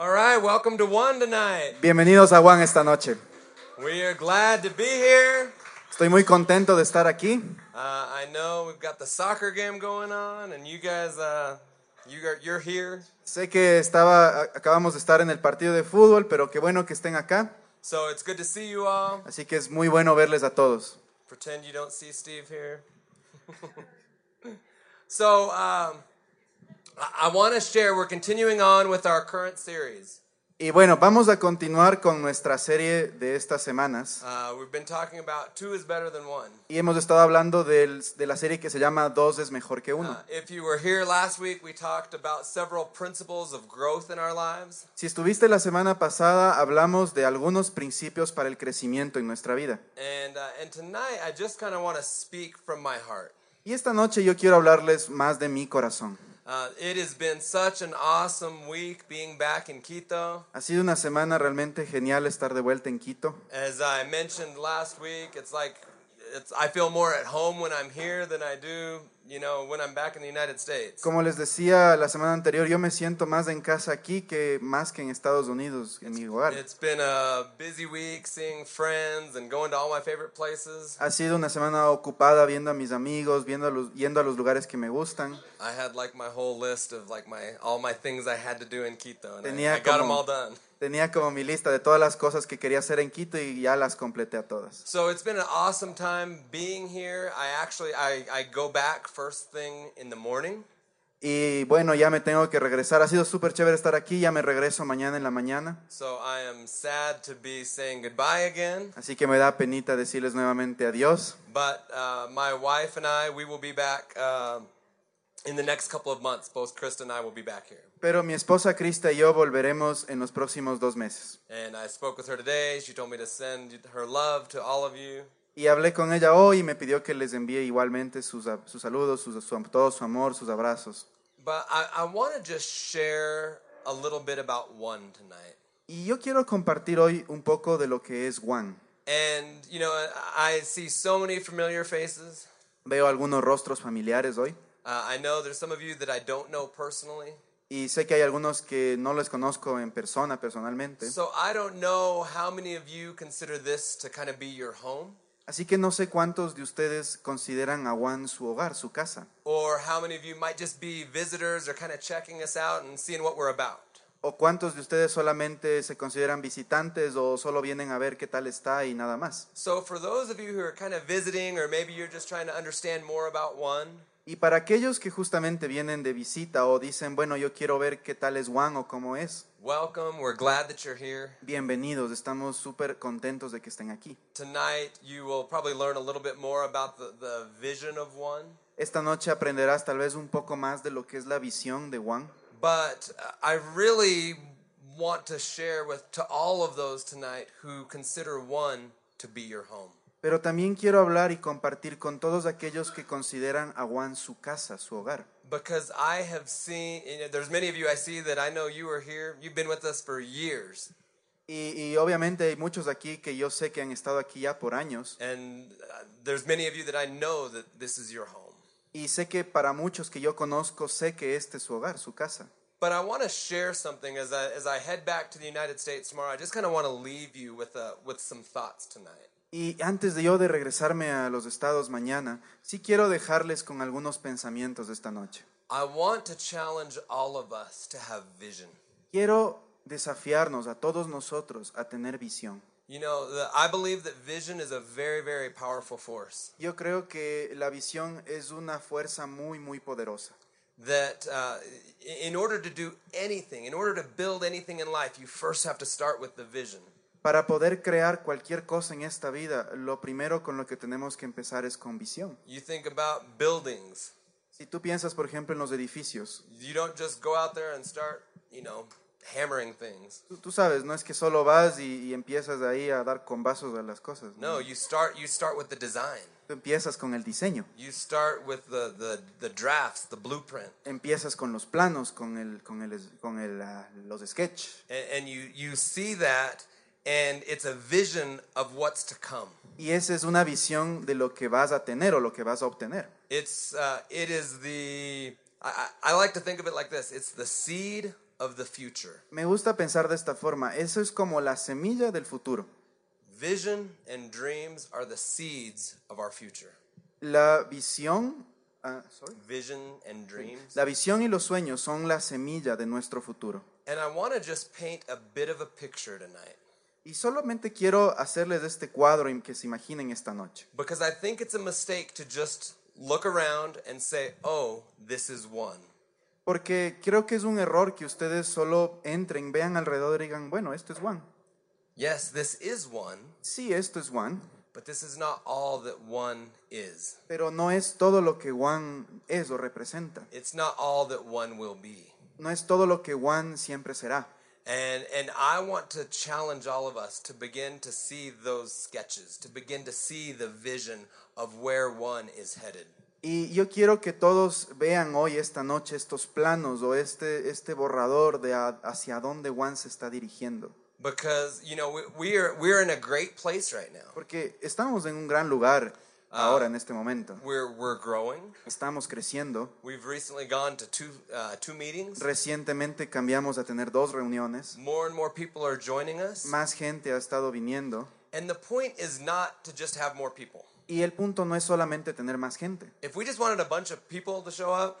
All right, welcome to One tonight. Bienvenidos a Juan esta noche. We are glad to be here. Estoy muy contento de estar aquí. Uh, I know we've got the soccer game going on, and you guys, uh, you are, you're here. Sé que estaba, acabamos de estar en el partido de fútbol, pero qué bueno que estén acá. So it's good to see you all. Así que es muy bueno verles a todos. Pretend you don't see Steve here. so um, I, want to share. We're continuing on with our current series. Y bueno, vamos a continuar con nuestra serie de estas semanas. Uh, we've been talking about two is better than one. Y hemos estado hablando del- de la serie que se llama Dos es mejor que uno. Uh, if you were here last week, we talked about several principles of growth in our lives. Si estuviste la semana pasada, hablamos de algunos principios para el crecimiento en nuestra vida. And, uh, and tonight, I just kind of want to speak from my heart. Y esta noche yo quiero hablarles más de mi corazón. Uh, it has been such an awesome week being back in Quito. Ha sido una semana realmente genial estar de vuelta en Quito. As I mentioned last week, it's like it's, I feel more at home when I'm here than I do, you know, when I'm back in the United States. Como les decía la semana anterior, yo me siento más en casa aquí que más que en Estados Unidos, en mi hogar. It's been a busy week seeing friends and going to all my favorite places. Ha sido una semana ocupada viendo a mis amigos, viendo a los, yendo a los lugares que me gustan. I had like my whole list of like my all my things I had to do in Quito, and I, Tenía como- all done. Tenía como mi lista de todas las cosas que quería hacer en Quito y ya las completé a todas. So it's been an awesome time being here. I actually I, I go back first thing in the morning. Y bueno, ya me tengo que regresar. Ha sido súper chévere estar aquí, ya me regreso mañana en la mañana. So I am sad to be saying goodbye again. Así que me da penita decirles nuevamente adiós. But uh, my wife and I, we will be back uh, in the next couple of months. Both Krista and I will be back here. Pero mi esposa Krista y yo volveremos en los próximos dos meses. And I spoke with her today. She told me to send her love to all of you. Y hablé con ella hoy y me pidió que les envíe igualmente sus, sus saludos, sus, su, todo su amor, sus abrazos. But I, I want to just share a little bit about one tonight. Y yo quiero compartir hoy un poco de lo que es One. And, you know, I see so many familiar faces. Veo algunos rostros familiares hoy Uh, I know there's some of you that I don't know personally. y sé que hay algunos que no les conozco en persona, personalmente. So I don't know how many of you consider this to kind of be your home, Así que no sé cuántos de ustedes consideran a One su hogar, su casa. or how many of you might just be visitors or kind of checking us out and seeing what we're about. O cuántos de ustedes solamente se consideran visitantes o solo vienen a ver qué tal está y nada más. So for those of you who are kind of visiting, or maybe you're just trying to understand more about one, Y para aquellos que justamente vienen de visita o dicen, bueno, yo quiero ver qué tal es One o cómo es, welcome. We're glad that you're here. bienvenidos, estamos súper contentos de que estén aquí. Tonight, you will probably learn a little bit more about the, the vision of one. Esta noche aprenderás tal vez un poco más de lo que es la visión de One. But uh, I really want to share with to all of those tonight who consider one to be your home. Pero también quiero hablar y compartir con todos aquellos que consideran a One su casa, su hogar. Because I have seen, you know, there's many of you I see that I know you are here. You've been with us for years. Y, y obviamente hay muchos aquí que yo sé que han estado aquí ya por años. And uh, there's many of you that I know that this is your home. Y sé que para muchos que yo conozco, sé que este es su hogar, su casa. But I want to share something as I, as I head back to the United States tomorrow. I just kind of want to leave you with, uh, with some thoughts tonight. Y antes de yo de regresarme a los estados mañana, sí quiero dejarles con algunos pensamientos de esta noche. I want to challenge all of us to have vision. Quiero desafiarnos a todos nosotros a tener visión. You know, the, I believe that vision is a very, very powerful force. Yo creo que la visión es una fuerza muy, muy poderosa. That uh, in order to do anything, in order to build anything in life, you first have to start with the vision. Para poder crear cualquier cosa en esta vida, lo primero con lo que tenemos que empezar es con visión. You think about buildings. Si tú piensas, por ejemplo, en los edificios, You don't just go out there and start, you know, hammering things. tú, tú sabes, no es que solo vas y, y empiezas ahí a dar combazos a las cosas. ¿no? No, you start you start with the design. Tú empiezas con el diseño, You start with the, the, the drafts, the blueprint. empiezas con los planos, con, el, con, el, con el, ah, los sketch. And, and you, you see that, and it's a vision of what's to come. Y esa es una visión de lo que vas a tener o lo que vas a obtener. It's, uh, it is the, I, I I like to think of it like this it's the seed of the future. Me gusta pensar de esta forma. Eso es como la semilla del futuro. Vision and dreams are the seeds of our future. La visión, ah, sorry. Vision and dreams. la visión y los sueños son la semilla de nuestro futuro. And I want to just paint a bit of a picture tonight Y solamente quiero hacerles este cuadro que se imaginen esta noche. because I think it's a mistake to just look around and say, oh, this is one. Porque creo que es un error que ustedes solo entren, vean alrededor y digan, bueno, esto es one. Yes, this is one, Sí, esto es one, but this is not all that one is. pero no es todo lo que one es o representa. It's not all that one will be. No es todo lo que one siempre será. And and I want to challenge all of us to begin to see those sketches, to begin to see the vision of where one is headed. Y yo quiero que todos vean hoy, esta noche, estos planos o este, este borrador de a- hacia dónde One se está dirigiendo. Because you know we, we are we're in a great place right now. Porque estamos en un gran lugar ahora, en este momento. We're we're growing. Estamos creciendo. We've recently gone to two uh, two meetings. Recientemente cambiamos a tener dos reuniones. More and more people are joining us. Más gente ha estado viniendo. And the point is not to just have more people. Y el punto no es solamente tener más gente. If we just wanted a bunch of people to show up,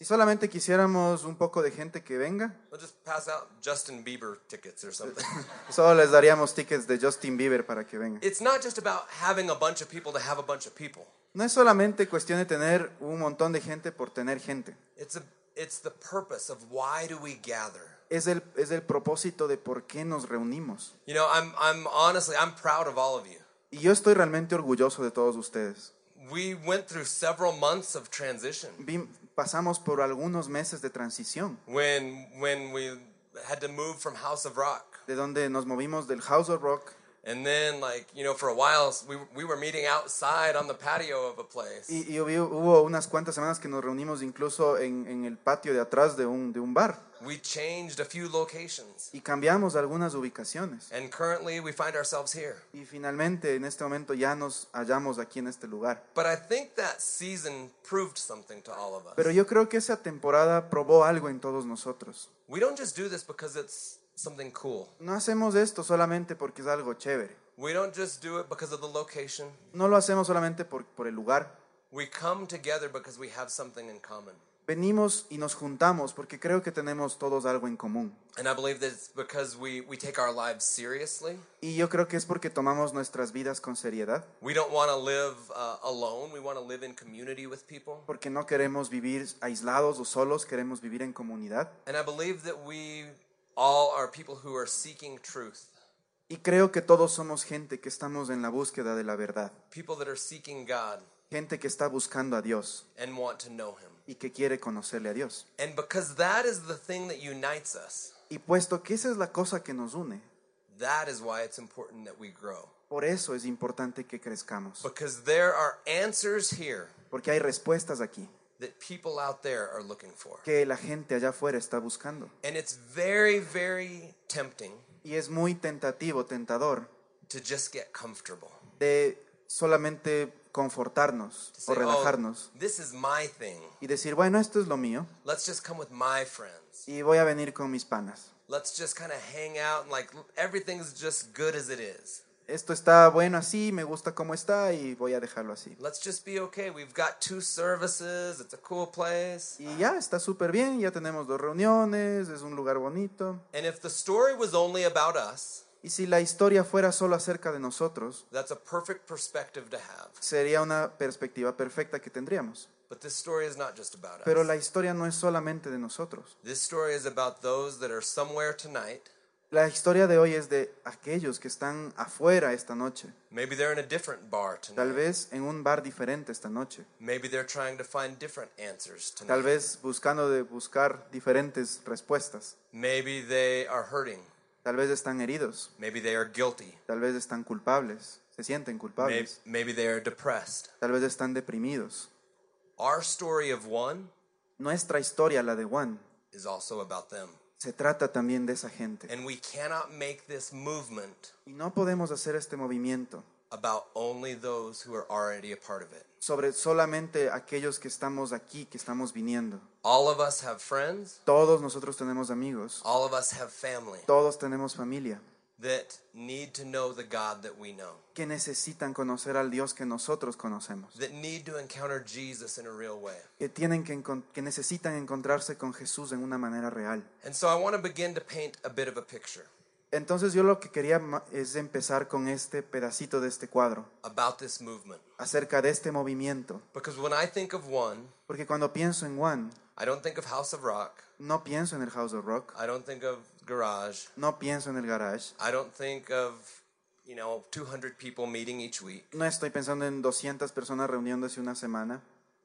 Si solamente quisiéramos un poco de gente que venga, we'll just pass out Justin Bieber tickets or something. solo les daríamos tickets de Justin Bieber para que vengan. it's not just about having a bunch of people to have a bunch of people. No es solamente cuestión de tener un montón de gente por tener gente. It's a it's the purpose of why do we gather. Es el, es el propósito de por qué nos reunimos. You know, I'm I'm honestly I'm proud of all of you. Y yo estoy realmente orgulloso de todos ustedes. We went through several months of transition Vi- pasamos por algunos meses de transición, when when we had to move from House of Rock. de donde nos movimos del House of Rock And then like, you know, for a while we we were meeting outside on the patio of a place. y, y hubo hubo unas cuantas semanas que nos reunimos incluso en, en el patio de atrás de un, de un bar We changed a few locations. y cambiamos algunas ubicaciones. And currently we find ourselves here. Y finalmente en este momento ya nos hallamos aquí en este lugar. But I think that season proved something to all of us. Pero yo creo que esa temporada probó algo en todos nosotros. We don't just do this because it's something cool. No hacemos esto solamente porque es algo chévere. We don't just do it because of the location. No lo hacemos solamente por, por el lugar. We come together because we have something in common. Venimos y nos juntamos porque creo que tenemos todos algo en común. And I believe that it's because we, we take our lives seriously. Y yo creo que es porque tomamos nuestras vidas con seriedad, We don't want to live uh, alone. We want to live in community with people. porque no queremos vivir aislados o solos, queremos vivir en comunidad. And I believe that we all are people who are seeking truth, Y creo que todos somos gente que estamos en la búsqueda de la verdad, people that are seeking God gente que está buscando a Dios and want to know Him. y que quiere conocerle a Dios. And because that is the thing that unites us, Y puesto que esa es la cosa que nos une, that is why it's important that we grow. por eso es importante que crezcamos, Because there are answers here porque hay respuestas aquí that people out there are looking for. que la gente allá afuera está buscando. And it's very, very tempting Y es muy tentativo, tentador, to just get comfortable. de solamente confortarnos To say, o relajarnos oh, this is my thing. y decir, bueno, esto es lo mío Let's just come with my friends. y voy a venir con mis panas. Let's just kind of hang out and like everything's just good as it is. Esto está bueno así, me gusta cómo está y voy a dejarlo así. Let's just be okay. We've got two services. It's a cool place. Y ya está súper bien, ya tenemos dos reuniones, es un lugar bonito. And if the story was only about us, Y si la historia fuera solo acerca de nosotros, that's a perfect perspective to have. sería una perspectiva perfecta que tendríamos. But this story is not just about Pero us. la historia no es solamente de nosotros. This story is about those that are somewhere tonight. La historia de hoy es de aquellos que están afuera esta noche. Maybe they're in a different bar Tal tonight. vez en un bar diferente esta noche. Maybe they're trying to find different answers Tal tonight. vez buscando de buscar diferentes respuestas. Maybe they are hurting. Tal vez están heridos. Maybe they are guilty. Tal vez están culpables. Se sienten Maybe, culpables. maybe they are depressed. Tal vez están deprimidos. Our story of one Nuestra historia, la de Juan, is also about them. Se trata también de esa gente. And we cannot make this movement Y no podemos hacer este movimiento about only those who are already a part of it. sobre solamente aquellos que estamos aquí, que estamos viniendo. All of us have friends, Todos nosotros tenemos amigos, all of us have family todos tenemos familia, that need to know the God that we know, que necesitan conocer al Dios que nosotros conocemos, that need to encounter Jesus in a real way. que, tienen que, necesitan encontrarse con Jesús en una manera real. And so I want to begin to paint a bit of a picture Entonces yo lo que quería es empezar con este pedacito de este cuadro, about this movement. acerca de este movimiento, Because when I think of one, porque cuando pienso en One, I don't think of House of Rock, no pienso en el House of Rock, I don't think of Garage, no pienso en el garage, I don't think of, you know, 200 people meeting each week. no estoy pensando en 200 personas reuniéndose una semana.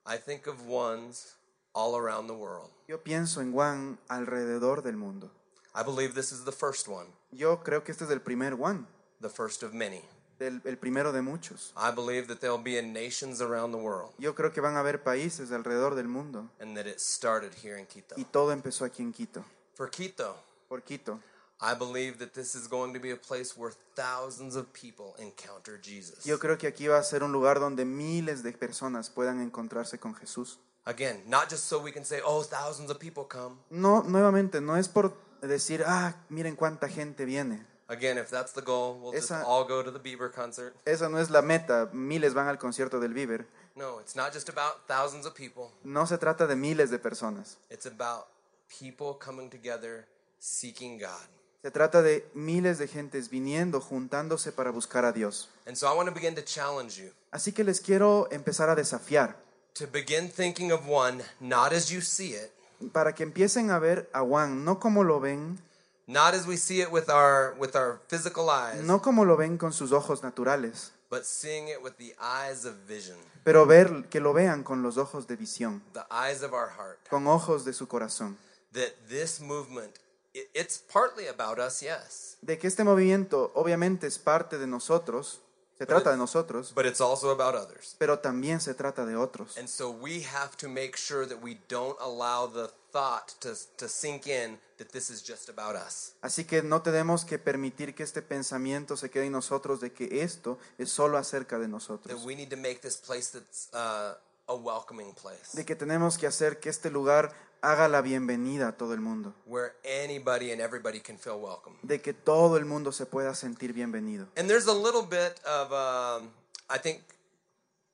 I think of ones all around the world. Yo pienso en One alrededor del mundo. I believe this is the first one, Yo creo que este es el primer One, the first of many. el, el primero de muchos. I believe that there'll be in nations around the world Yo creo que van a haber países alrededor del mundo and that it started here in Quito. y todo empezó aquí en Quito, For Quito, por Quito. I believe that this is going to be a place where thousands of people encounter Jesus. Yo creo que aquí va a ser un lugar donde miles de personas puedan encontrarse con Jesús. Again, not just so we can say, oh, thousands of people come. No, nuevamente, no es por decir, ah, miren cuánta gente viene. Again, if that's the goal, we'll just Esa- all go to the Bieber concert. Esa no es la meta, miles van al concierto del Bieber. No, it's not just about thousands of people. No se trata de miles de personas. It's about people coming together seeking God. Se trata de miles de gentes viniendo, juntándose para buscar a Dios. And so I want to begin to challenge you Así que les quiero empezar a desafiar to begin thinking of one not as you see it, para que empiecen a ver a Juan no como lo ven, not as we see it with our with our physical eyes, no como lo ven con sus ojos naturales, but seeing it with the eyes of vision, pero ver que lo vean con los ojos de visión, the eyes of our heart. con ojos de su corazón. That this movement it's partly about us, yes, De que este movimiento obviamente es parte de nosotros, se trata de nosotros, but it's also about others. pero también se trata de otros. And so we have to make sure that we don't allow the thought to, to sink in that this is just about us. Así que no tenemos que permitir que este pensamiento se quede en nosotros de que esto es solo acerca de That nosotros. we need to make this place that's uh, a welcoming place De que tenemos que hacer que este lugar haga la bienvenida a todo el mundo. where anybody and everybody can feel welcome. De que todo el mundo se pueda sentir bienvenido. And there's a little bit of, um, I think,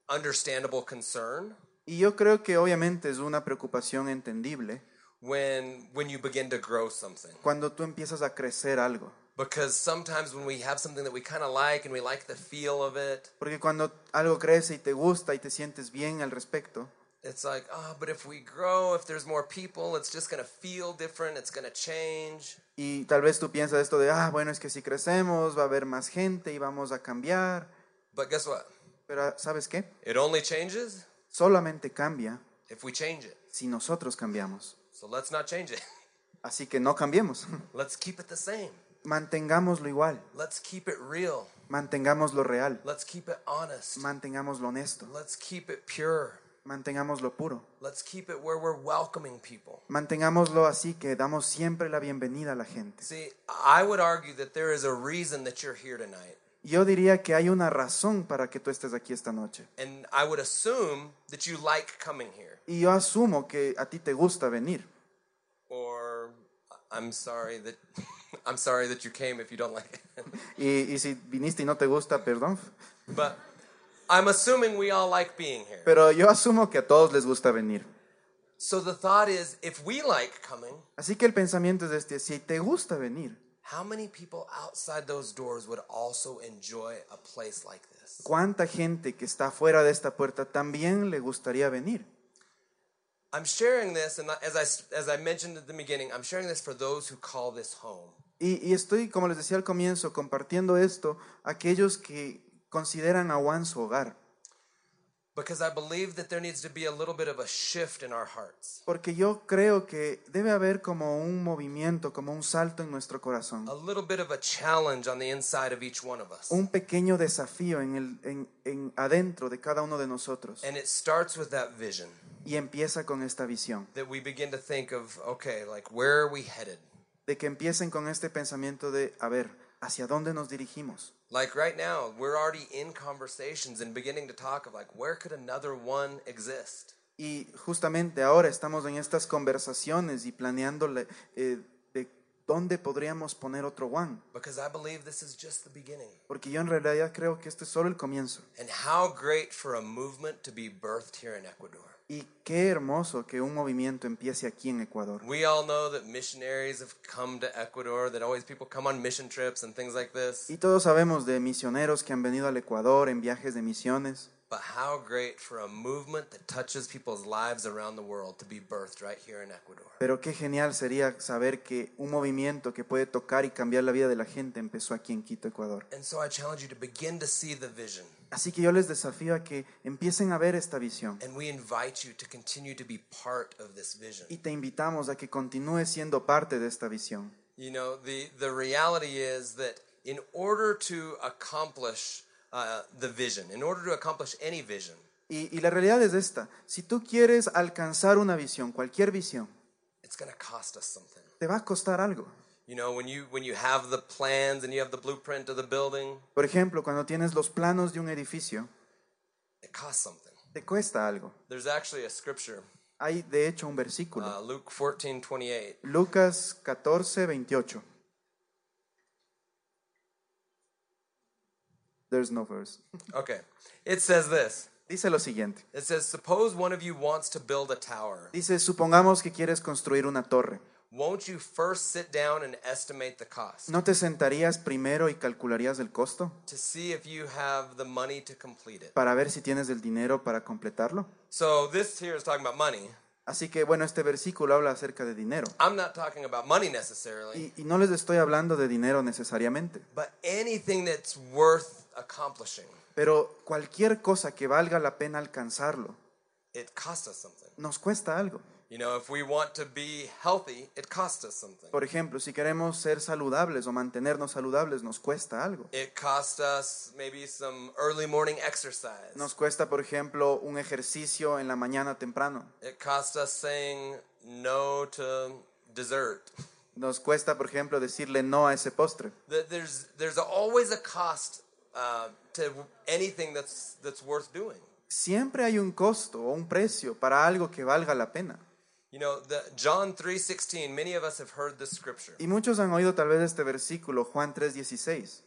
understandable concern Y yo creo que obviamente es una preocupación entendible when when you begin to grow something. cuando tú empiezas a crecer algo. Because sometimes when we have something that we kind of like and we like the feel of it, Porque cuando algo crece y te gusta y te sientes bien al respecto, it's like, oh, but if we grow, if there's more people, it's just going to feel different, it's going to change. y tal vez tú piensas esto de, ah, bueno, es que si crecemos va a haber más gente y vamos a cambiar. But guess what? Pero ¿sabes qué? It only changes Solamente cambia if we change it. si nosotros cambiamos. So let's not change it. Así que no cambiemos. Let's keep it the same. Mantengámoslo igual. Let's keep it real. Mantengámoslo real. Let's keep it honest. Mantengámoslo honesto. Let's keep it pure. Mantengámoslo puro. Let's keep it where we're welcoming people. Mantengámoslo así que damos siempre la bienvenida a la gente. See, I would argue that there is a reason that you're here tonight. Yo diría que hay una razón para que tú estés aquí esta noche. And I would assume that you like coming here. Y yo asumo que a ti te gusta venir. Or I'm sorry that I'm sorry that you came if you don't like it. Y, y si viniste y no te gusta, perdón. but I'm assuming we all like being here. Pero yo asumo que a todos les gusta venir. So the thought is if we like coming, Así que el pensamiento es este, si te gusta venir, how many people outside those doors would also enjoy a place like this? ¿cuánta gente que está fuera de esta puerta también le gustaría venir? I'm sharing this, and as I, as I mentioned at the beginning, I'm sharing this for those who call this home. Y, y estoy, como les decía al comienzo, compartiendo esto a aquellos que consideran a Juan su hogar. Because I believe that there needs to be a little bit of a shift in our hearts, Porque yo creo que debe haber como un movimiento, como un salto en nuestro corazón. a little bit of a challenge on the inside of each one of us. Un pequeño desafío en el, en, en adentro de cada uno de nosotros. And it starts with that vision Y empieza con esta visión. that we begin to think of, okay, like where are we headed? De que empiecen con este pensamiento de, a ver, hacia dónde nos dirigimos. Like right now, we're already in conversations and beginning to talk of like where could another one exist? Y justamente ahora estamos en estas conversaciones y planeando eh, de dónde podríamos poner otro one. Because I believe this is just the beginning. Porque yo en realidad creo que este es solo el comienzo. And how great for a movement to be birthed here in Ecuador. Y qué hermoso que un movimiento empiece aquí en Ecuador. We all know that missionaries have come to Ecuador, that always people come on mission trips and things like this. Y todos sabemos de misioneros que han venido al Ecuador en viajes de misiones. But how great for a movement that touches people's lives around the world to be birthed right here in Ecuador. Pero qué genial sería saber que un movimiento que puede tocar y cambiar la vida de la gente empezó aquí en Quito, Ecuador. And so I challenge you to begin to see the vision. Así que yo les desafío a que empiecen a ver esta visión. And we invite you to continue to be part of this vision. Y te invitamos a que continúes siendo parte de esta visión. You know, the, the reality is that in order to accomplish uh, the vision, in order to accomplish any vision, Y, y la realidad es esta. Si tú quieres alcanzar una visión, cualquier visión, it's going to cost us something. te va a costar algo. You know, when you when you have the plans and you have the blueprint of the building, Por ejemplo, cuando tienes los planos de un edificio, it costs something. te cuesta algo. There's actually a scripture, Hay de hecho un versículo. uh, Luke 14, 28. Lucas 14, 28. There's no verse. Okay. It says this. Dice lo siguiente. It says, Suppose one of you wants to build a tower. Dice, supongamos que quieres construir una torre. Won't you first sit down and estimate the cost ¿No te sentarías primero y calcularías el costo to see if you have the money to complete it? para ver si tienes el dinero para completarlo? So this here is talking about money. Así que bueno, este versículo habla acerca de dinero. I'm not talking about money necessarily, Y, y no les estoy hablando de dinero necesariamente, but anything that's worth accomplishing. pero cualquier cosa que valga la pena alcanzarlo It costs us something. nos cuesta algo. You know, if we want to be healthy, it costs us something. Por ejemplo, si queremos ser saludables o mantenernos saludables, nos cuesta algo. It costs us maybe some early morning exercise. Nos cuesta, por ejemplo, un ejercicio en la mañana temprano. It costs us saying no to dessert. Nos cuesta, por ejemplo, decirle no a ese postre. That There's there's always a cost uh, to anything that's that's worth doing. Siempre hay un costo o un precio para algo que valga la pena. You know, the John 3:16, many of us have heard this scripture. Y muchos han oído tal vez este versículo, Juan 3:16.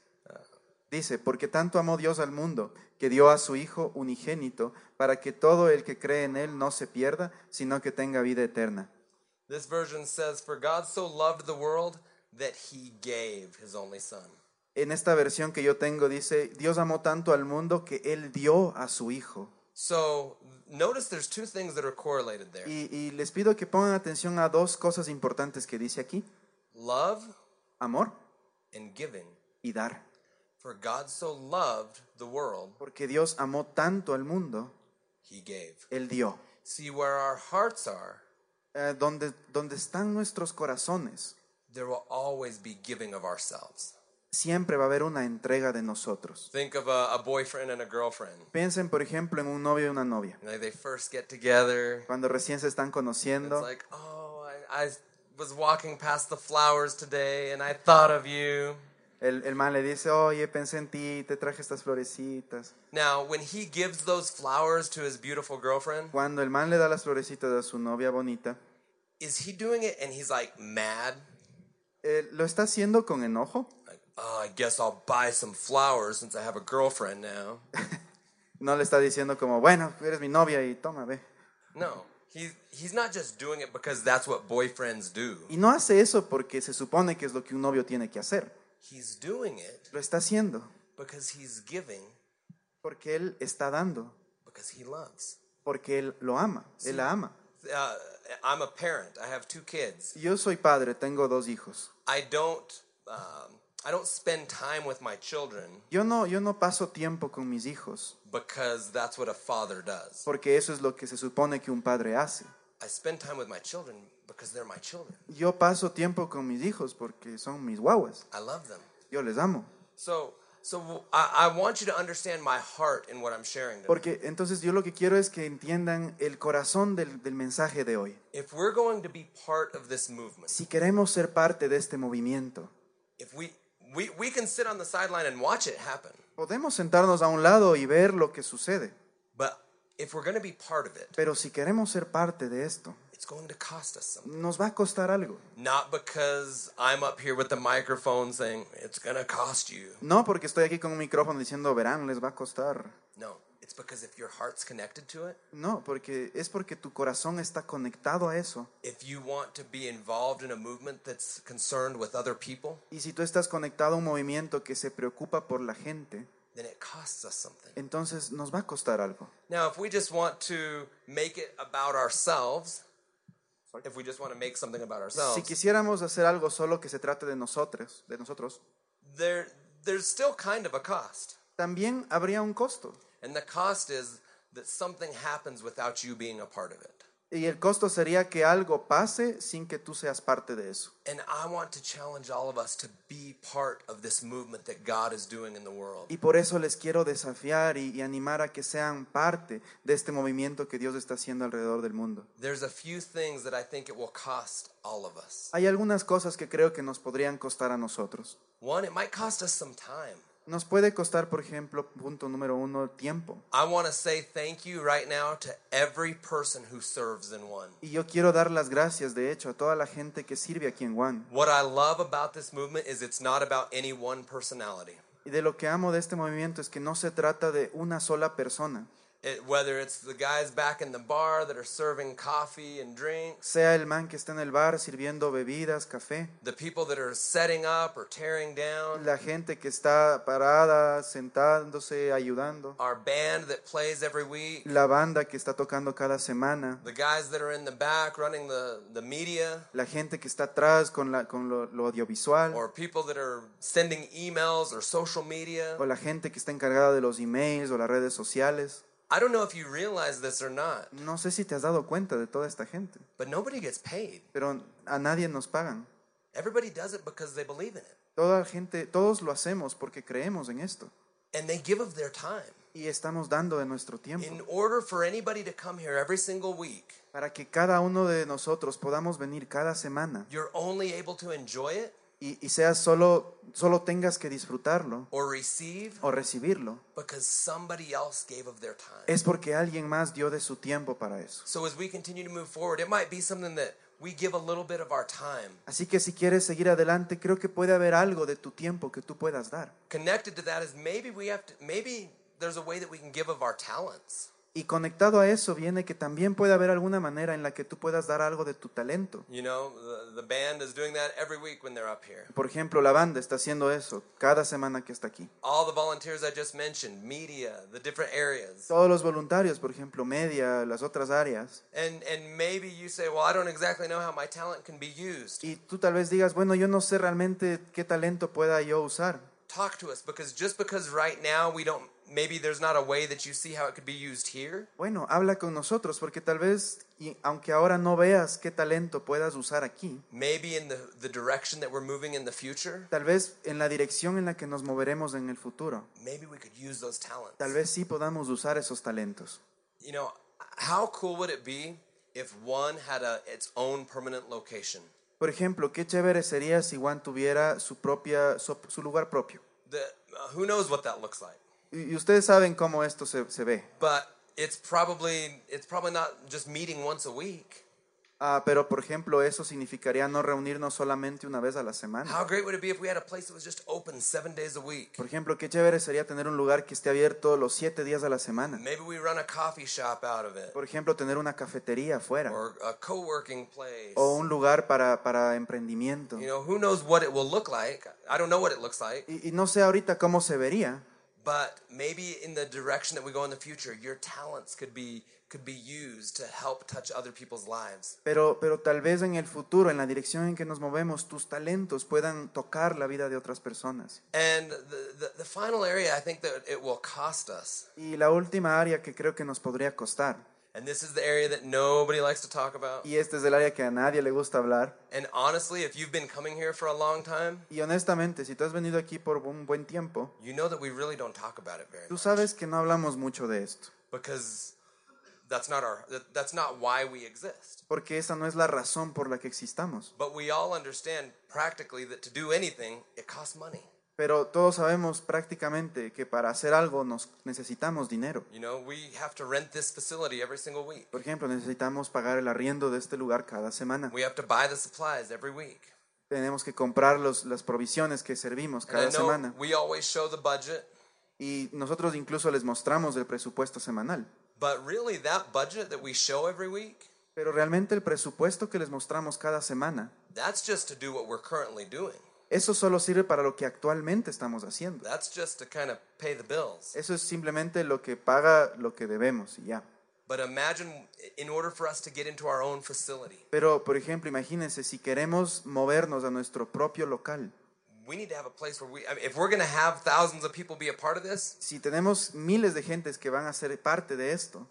Dice, porque tanto amó Dios al mundo, que dio a su Hijo unigénito, para que todo el que cree en Él no se pierda, sino que tenga vida eterna. This version says, "For God so loved the world that he gave his only son." En esta versión que yo tengo dice, Dios amó tanto al mundo que Él dio a su Hijo. So, notice there's two things that are correlated there. Y, y les pido que pongan atención a dos cosas importantes que dice aquí. Love Amor and giving. y dar. For God so loved the world, Porque Dios amó tanto al mundo, he gave. Él dio. See where our hearts are, Eh, donde, donde están nuestros corazones, there will always be giving of ourselves. Siempre va a haber una entrega de nosotros. Think of a, a boyfriend and a girlfriend. Piensen, por ejemplo, en un novio y una novia. Know, they first get together. Cuando recién se están It's conociendo, like, oh, I, I was walking past the flowers today and I thought of you. el, el man le dice, oye, pensé en ti, te traje estas florecitas. Now, when he gives those flowers to his beautiful girlfriend, Cuando el man le da las florecitas a su novia bonita, is he doing it and he's like mad? eh, ¿lo está haciendo con enojo? Oh, I guess I'll buy some flowers since I have a girlfriend now. No le está diciendo como, bueno, eres mi novia y toma, ve. No, he, he's not just doing it because that's what boyfriends do. Y no hace eso porque se supone que es lo que un novio tiene que hacer. He's doing it Lo está haciendo because he's giving porque él está dando, because he loves. porque él lo ama, él la ama. Uh, I'm a parent. I have two kids. Yo soy padre, tengo dos hijos. I don't um, I don't spend time with my children Yo no, yo no paso tiempo con mis hijos because that's what a father does. porque eso es lo que se supone que un padre hace. I spend time with my children because they're my children. Yo paso tiempo con mis hijos porque son mis guaguas. I love them. Yo les amo. So so I, I want you to understand my heart in what I'm sharing. Today. Porque entonces yo lo que quiero es que entiendan el corazón del, del mensaje de hoy. If we're going to be part of this movement, Si queremos ser parte de este movimiento, if we We, we can sit on the sideline and watch it happen. Podemos sentarnos a un lado y ver lo que sucede, But if we're going to be part of it, pero si queremos ser parte de esto, it's going to cost us something. nos va a costar algo. Not because I'm up here with the microphone saying it's going to cost you. No porque estoy aquí con un micrófono diciendo, verán, les va a costar. No, it's because if your heart's connected to it, No, porque es porque tu corazón está conectado a eso. if you want to be involved in a movement that's concerned with other people, Y si tú estás conectado a un movimiento que se preocupa por la gente, then it costs us something. entonces nos va a costar algo. Now, if we just want to make it about ourselves, if we just want to make something about Si ourselves, quisiéramos hacer algo solo que se trate de nosotros, de nosotros, there there's still kind of a cost. también habría un costo. And the cost is that something happens without you being a part of it. Y el costo sería que algo pase sin que tú seas parte de eso. And I want to challenge all of us to be part of this movement that God is doing in the world. Y por eso les quiero desafiar y, y animar a que sean parte de este movimiento que Dios está haciendo alrededor del mundo. There's a few things that I think it will cost all of us. Hay algunas cosas que creo que nos podrían costar a nosotros. One, it might cost us some time. Nos puede costar, por ejemplo, punto número uno, tiempo. I want to say thank you right now to every person who serves in one. Y yo quiero dar las gracias, de hecho, a toda la gente que sirve aquí en One. What I love about this movement is it's not about any one personality. Y de lo que amo de este movimiento es que no se trata de una sola persona. It, whether it's the guys back in the bar that are serving coffee and drinks, Sea el man que está en el bar sirviendo bebidas, café, the people that are setting up or tearing down, la gente que está parada, sentándose, ayudando, our band that plays every week, la banda que está tocando cada semana, the guys that are in the back running the, the media, la gente que está atrás con, la, con lo, lo audiovisual, or people that are sending emails or social media. o la gente que está encargada de los emails o las redes sociales. I don't know if you realize this or not, No sé si te has dado cuenta de toda esta gente, but nobody gets paid. pero a nadie nos pagan. Everybody does it because they believe in it. Toda gente, todos lo hacemos porque creemos en esto And they give of their time. y estamos dando de nuestro tiempo In order for anybody to come here every single week, para que cada uno de nosotros podamos venir cada semana you're only able to enjoy it y, y sea solo, solo tengas que disfrutarlo or receive o recibirlo. because somebody else gave of their time. Es porque alguien más dio de su tiempo para eso. So as we continue to move forward, it might be something that we give a little bit of our time. Así que si quieres seguir adelante, creo que puede haber algo de tu tiempo que tú puedas dar. Connected to that is maybe we have to maybe there's a way that we can give of our talents. Y conectado a eso viene que también puede haber alguna manera en la que tú puedas dar algo de tu talento. You know, the, the band is doing that every week when they're up here. Por ejemplo, la banda está haciendo eso cada semana que está aquí. All the volunteers I just mentioned, media, the different areas. Todos los voluntarios, por ejemplo, media, las otras áreas. And and maybe you say, "Well, I don't exactly know how my talent can be used." Y tú tal vez digas, bueno, yo no sé realmente qué talento pueda yo usar. Talk to us because just because right now we don't maybe there's not a way that you see how it could be used here, Bueno, habla con nosotros porque tal vez, y aunque ahora no veas qué talento puedas usar aquí, maybe in the the direction that we're moving in the future, tal vez en la dirección en la que nos moveremos en el futuro, maybe we could use those talents. tal vez sí podamos usar esos talentos. You know, how cool would it be if one had a its own permanent location? Por ejemplo, qué chévere sería si Juan tuviera su propia su, su lugar propio. The, uh, who knows what that looks like? Y, ustedes saben cómo esto se, se ve. But it's probably it's probably not just meeting once a week. Ah, pero por ejemplo, eso significaría no reunirnos solamente una vez a la semana. How great would it be if we had a place that was just open seven days a week? Por ejemplo, qué chévere sería tener un lugar que esté abierto los siete días a la semana. Maybe we run a coffee shop out of it, Por ejemplo, tener una cafetería afuera or a co-working place. o un lugar para, para emprendimiento. You know, who knows what it will look like? I don't know what it looks like, Y, y no sé ahorita cómo se vería, but maybe in the direction that we go in the future, your talents could be could be used to help touch other people's lives. pero, pero tal vez en el futuro, en la dirección en que nos movemos, tus talentos puedan tocar la vida de otras personas. And the, the, the final area I think that it will cost us, Y la última área que creo que nos podría costar, and this is the area that nobody likes to talk about. y este es el área que a nadie le gusta hablar, And honestly, if you've been coming here for a long time, y honestamente, si tú has venido aquí por un buen tiempo, you know that we really don't talk about it very tú much sabes que no hablamos mucho de esto, because that's not our that, that's not why we exist. porque esa no es la razón por la que existamos. But we all understand practically that to do anything, it costs money. Pero todos sabemos prácticamente que para hacer algo nos necesitamos dinero. You know, we have to rent this facility every single week. Por ejemplo, necesitamos pagar el arriendo de este lugar cada semana. We have to buy the supplies every week. Tenemos que comprar los, las provisiones que servimos And I cada know semana. we always show the budget, Y nosotros incluso les mostramos el presupuesto semanal. but really that budget that we show every week, Pero realmente el presupuesto que les mostramos cada semana, that's just to do what we're currently doing. Eso solo sirve para lo que actualmente estamos haciendo. That's just to kind of pay the bills. Eso es simplemente lo que paga lo que debemos y ya. But imagine in order for us to get into our own facility, Pero, por ejemplo, imagínense, si queremos movernos a nuestro propio local, we need to have a place where we, I mean, if we're going to have thousands of people be a part of this, si tenemos miles de gentes que van a ser parte de esto,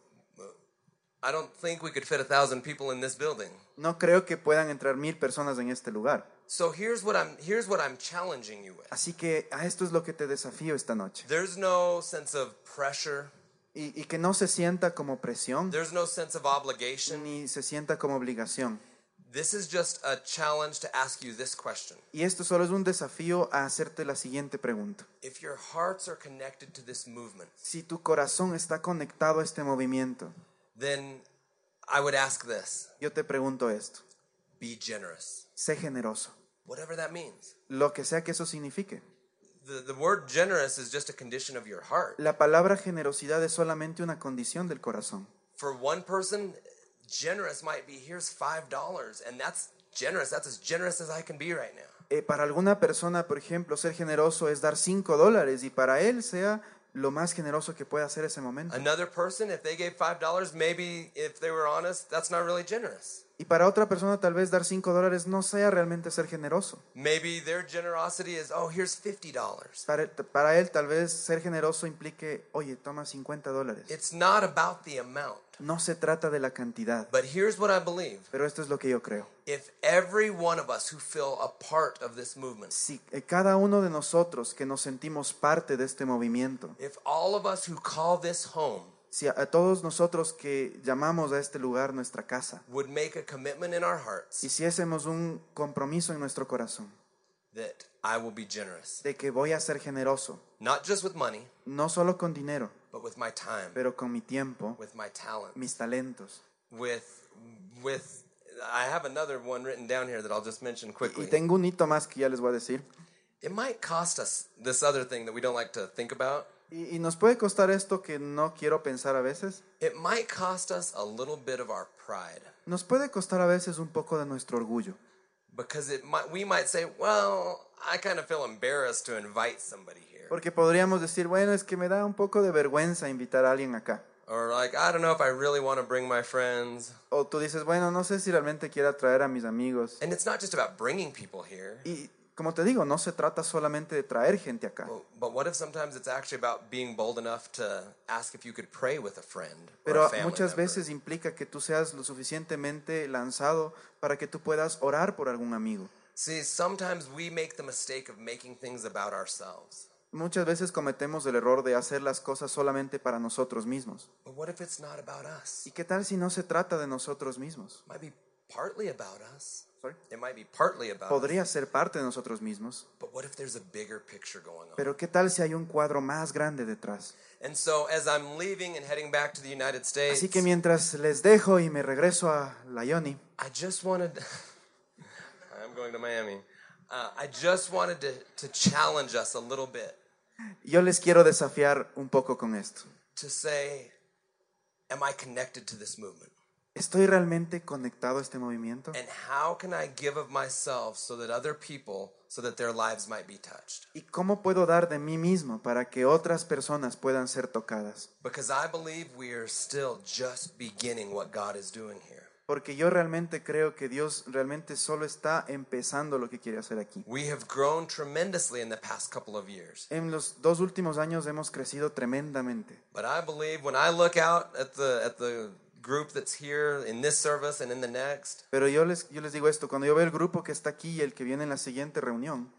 I don't think we could fit a thousand people in this building. no creo que puedan entrar mil personas en este lugar. So here's what I'm here's what I'm challenging you with. Así que a esto es lo que te desafío esta noche. There's no sense of pressure. Y, y que no se sienta como presión, There's no sense of obligation. ni se sienta como obligación. This is just a challenge to ask you this question. Y esto solo es un desafío a hacerte la siguiente pregunta. If your hearts are connected to this movement, Si tu corazón está conectado a este movimiento, then I would ask this. yo te pregunto esto. Be generous. Sé generoso. Whatever that means. Lo que sea que eso signifique. The, the word generous is just a condition of your heart. La palabra generosidad es solamente una condición del corazón. For one person, generous might be here's five dollars, and that's generous. That's as generous as I can be right now. Eh, para alguna persona, por ejemplo, ser generoso es dar 5 dólares y para él sea lo más generoso que hacer ese momento. Another person, if they gave five dollars, maybe if they were honest, that's not really generous. Y para otra persona tal vez dar 5 dólares no sea realmente ser generoso. Maybe their generosity is, oh, here's fifty dollars. Para, para él tal vez ser generoso implique, oye, toma 50 dólares. It's not about the amount. No se trata de la cantidad, But here's what I believe. pero esto es lo que yo creo. If every one of us who feel a part of this movement, Si eh, cada uno de nosotros que nos sentimos parte de este movimiento, if all of us who call this home si a, a todos nosotros que llamamos a este lugar nuestra casa, would make a commitment in our hearts y hacemos un compromiso en nuestro corazón that I will be generous, de que voy a ser generoso, not just with money, no solo con dinero, but with my time, pero con mi tiempo, with my talent, mis talentos. with with I have another one written down here that I'll just mention Y quickly. tengo un hito más que ya les voy a decir. It might cost us this other thing that we don't like to think about. Y, y nos puede costar esto que no quiero pensar a veces. It might cost us a little bit of our pride Nos puede costar a veces un poco de nuestro orgullo. because it might we might say, "Well, I kind of feel embarrassed to invite somebody here." Porque podríamos decir, bueno, es que me da un poco de vergüenza invitar a alguien acá. Or like, I don't know if I really want to bring my friends. O tú dices, bueno, no sé si realmente quiero traer a mis amigos. And it's not just about bringing people here. Y como te digo, no se trata solamente de traer gente acá. But, but what if sometimes it's actually about being bold enough to ask if you could pray with a friend or Pero muchas veces implica que tú seas lo suficientemente lanzado para que tú puedas orar por algún amigo. See, sometimes we make the mistake of making things about ourselves. Muchas veces cometemos el error de hacer las cosas solamente para nosotros mismos. But what if it's not about us? ¿Y qué tal si no se trata de nosotros mismos? It might be partly about us. Sorry. It might be partly about. Podría ser parte de nosotros mismos, But what if there's a bigger picture going on? pero ¿qué tal si hay un cuadro más grande detrás? And so as I'm leaving and heading back to the United States, Así que mientras les dejo y me regreso a la Ioni, I just wanted I'm going to Miami. Uh, I just wanted to, to challenge us a little bit yo les quiero desafiar un poco con esto. to say, Am I connected to this movement? ¿Estoy realmente conectado a este movimiento? And how can I give of myself so that other people, so that their lives might be touched? ¿Y cómo puedo dar de mí mismo para que otras personas puedan ser tocadas? Because I believe we are still just beginning what God is doing here. Porque yo realmente creo que Dios realmente solo está empezando lo que quiere hacer aquí. We have grown tremendously in the past couple of years. En los dos últimos años hemos crecido tremendamente. But I believe when I look out at the at the group that's here in this service and in the next, Pero yo les, yo les digo esto, cuando yo veo el grupo que está aquí y el que viene en la siguiente reunión,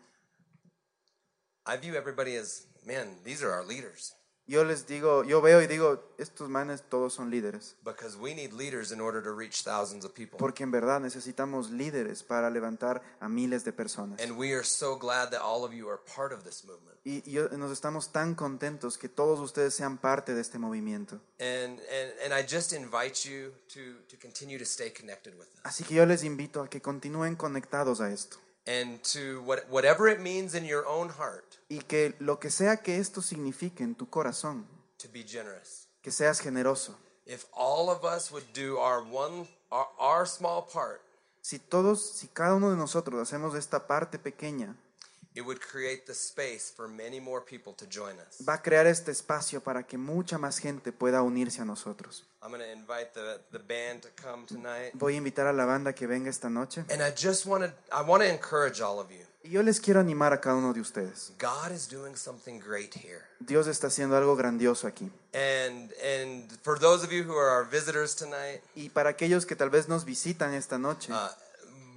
I view everybody as, man, these are our leaders. Yo les digo, yo veo y digo, estos manes todos son líderes. because we need leaders in order to reach thousands of people. Porque en verdad necesitamos líderes para levantar a miles de personas. And we are so glad that all of you are part of this movement. Y, nos estamos tan contentos que todos ustedes sean parte de este movimiento. And, and, and I just invite you to, to continue to stay connected with us. Así que yo les invito a que continúen conectados a esto. And to what, whatever it means in your own heart, Y que lo que sea que esto signifique en tu corazón, to be generous. que seas generoso. If all of us would do our one, our, our small part, Si todos, si cada uno de nosotros hacemos esta parte pequeña, va a crear este espacio para que mucha más gente pueda unirse a nosotros. I'm going to invite the, the band to come tonight. Voy a invitar a la banda que venga esta noche. And I just want to I want to encourage all of you. Y yo les quiero animar a cada uno de ustedes. God is doing something great here. Dios está haciendo algo grandioso aquí. And and for those of you who are our visitors tonight, Y para aquellos que tal vez nos visitan esta noche, uh,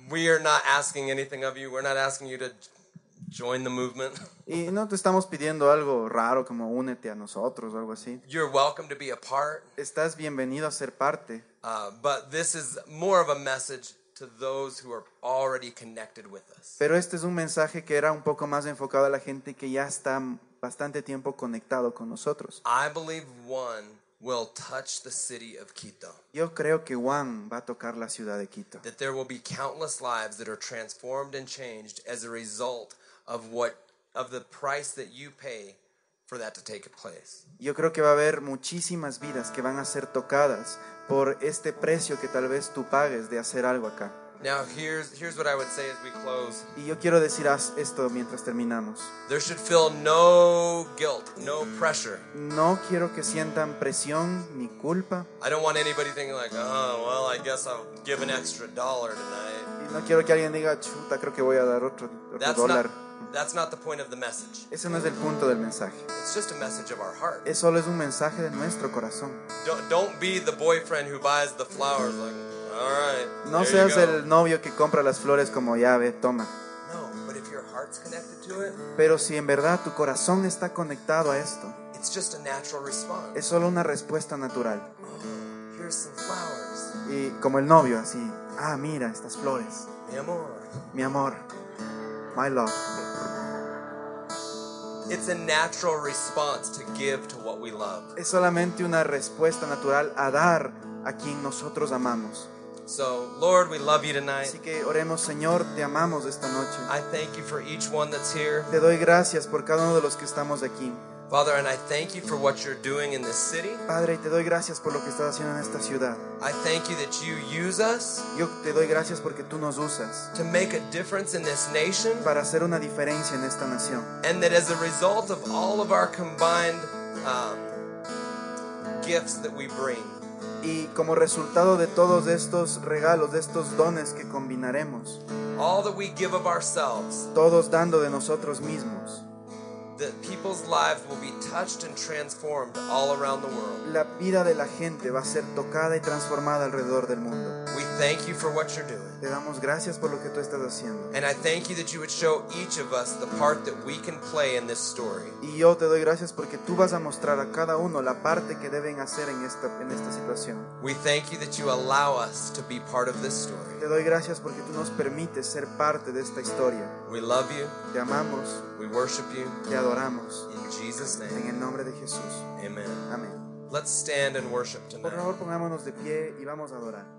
we are not asking anything of you. We're not asking you to join the movement. y no te estamos pidiendo algo raro como únete a nosotros o algo así. You're welcome to be a part, Estás bienvenido a ser parte. uh, but this is more of a message to those who are already connected with us. Pero este es un mensaje que era un poco más enfocado a la gente que ya está bastante tiempo conectado con nosotros. I believe one will touch the city of Quito. Yo creo que Juan va a tocar la ciudad de Quito. That there will be countless lives that are transformed and changed as a result of what of the price that you pay for that to take place. Yo creo que va a haber muchísimas vidas que van a ser tocadas por este precio que tal vez tú pagues de hacer algo acá. Now here's here's what I would say as we close. Y yo quiero decir esto mientras terminamos. There should feel no guilt, no pressure. No quiero que sientan presión ni culpa. I don't want anybody thinking like, oh well, I guess I'll give an extra dollar tonight. Y no quiero que alguien diga, chuta, creo que voy a dar otro, otro That's dólar. not that's not the point of the message. Ese no es el punto del mensaje. It's just a message of our heart. Es solo es un mensaje de nuestro corazón. Don't, don't be the boyfriend who buys the flowers like, right. No there seas go." el novio que compra las flores como llave, toma. No, but if your heart's connected to it, Pero si en verdad tu corazón está conectado a esto, it's just a natural response. es solo una respuesta natural. Oh, here's some flowers. Y como el novio, así, ah, mira estas flores, Mi amor. mi amor, my love. It's a natural response to give to what we love. Es solamente una respuesta natural a dar a quien nosotros amamos. So, Lord, we love you tonight. Así que oremos, Señor, te amamos esta noche. I thank you for each one that's here. Te doy gracias por cada uno de los que estamos aquí. Father, and I thank you for what you're doing in this city. Padre, te doy gracias por lo que estás haciendo en esta ciudad. I thank you that you use us Yo te doy gracias porque tú nos usas to make a difference in this nation, para hacer una diferencia en esta nación. and that as a result of all of our combined um, gifts that we bring, Y como resultado de todos estos regalos, de estos dones que combinaremos, all that we give of ourselves, todos dando de nosotros mismos, that people's lives will be touched and transformed all around the world. la vida de la gente va a ser tocada y transformada alrededor del mundo. We thank you for what you're doing. Te damos gracias por lo que tú estás haciendo. And I thank you that you would show each of us the part that we can play in this story. Y yo te doy gracias porque tú vas a mostrar a cada uno la parte que deben hacer en esta, en esta situación. We thank you that you allow us to be part of this story. Te doy gracias porque tú nos permites ser parte de esta historia. We love you. Te amamos, We worship you. te adoramos. In Jesus' En name, el nombre de Jesús. amen. Amén. Let's stand and worship Por tonight. favor, pongámonos de pie y vamos a adorar.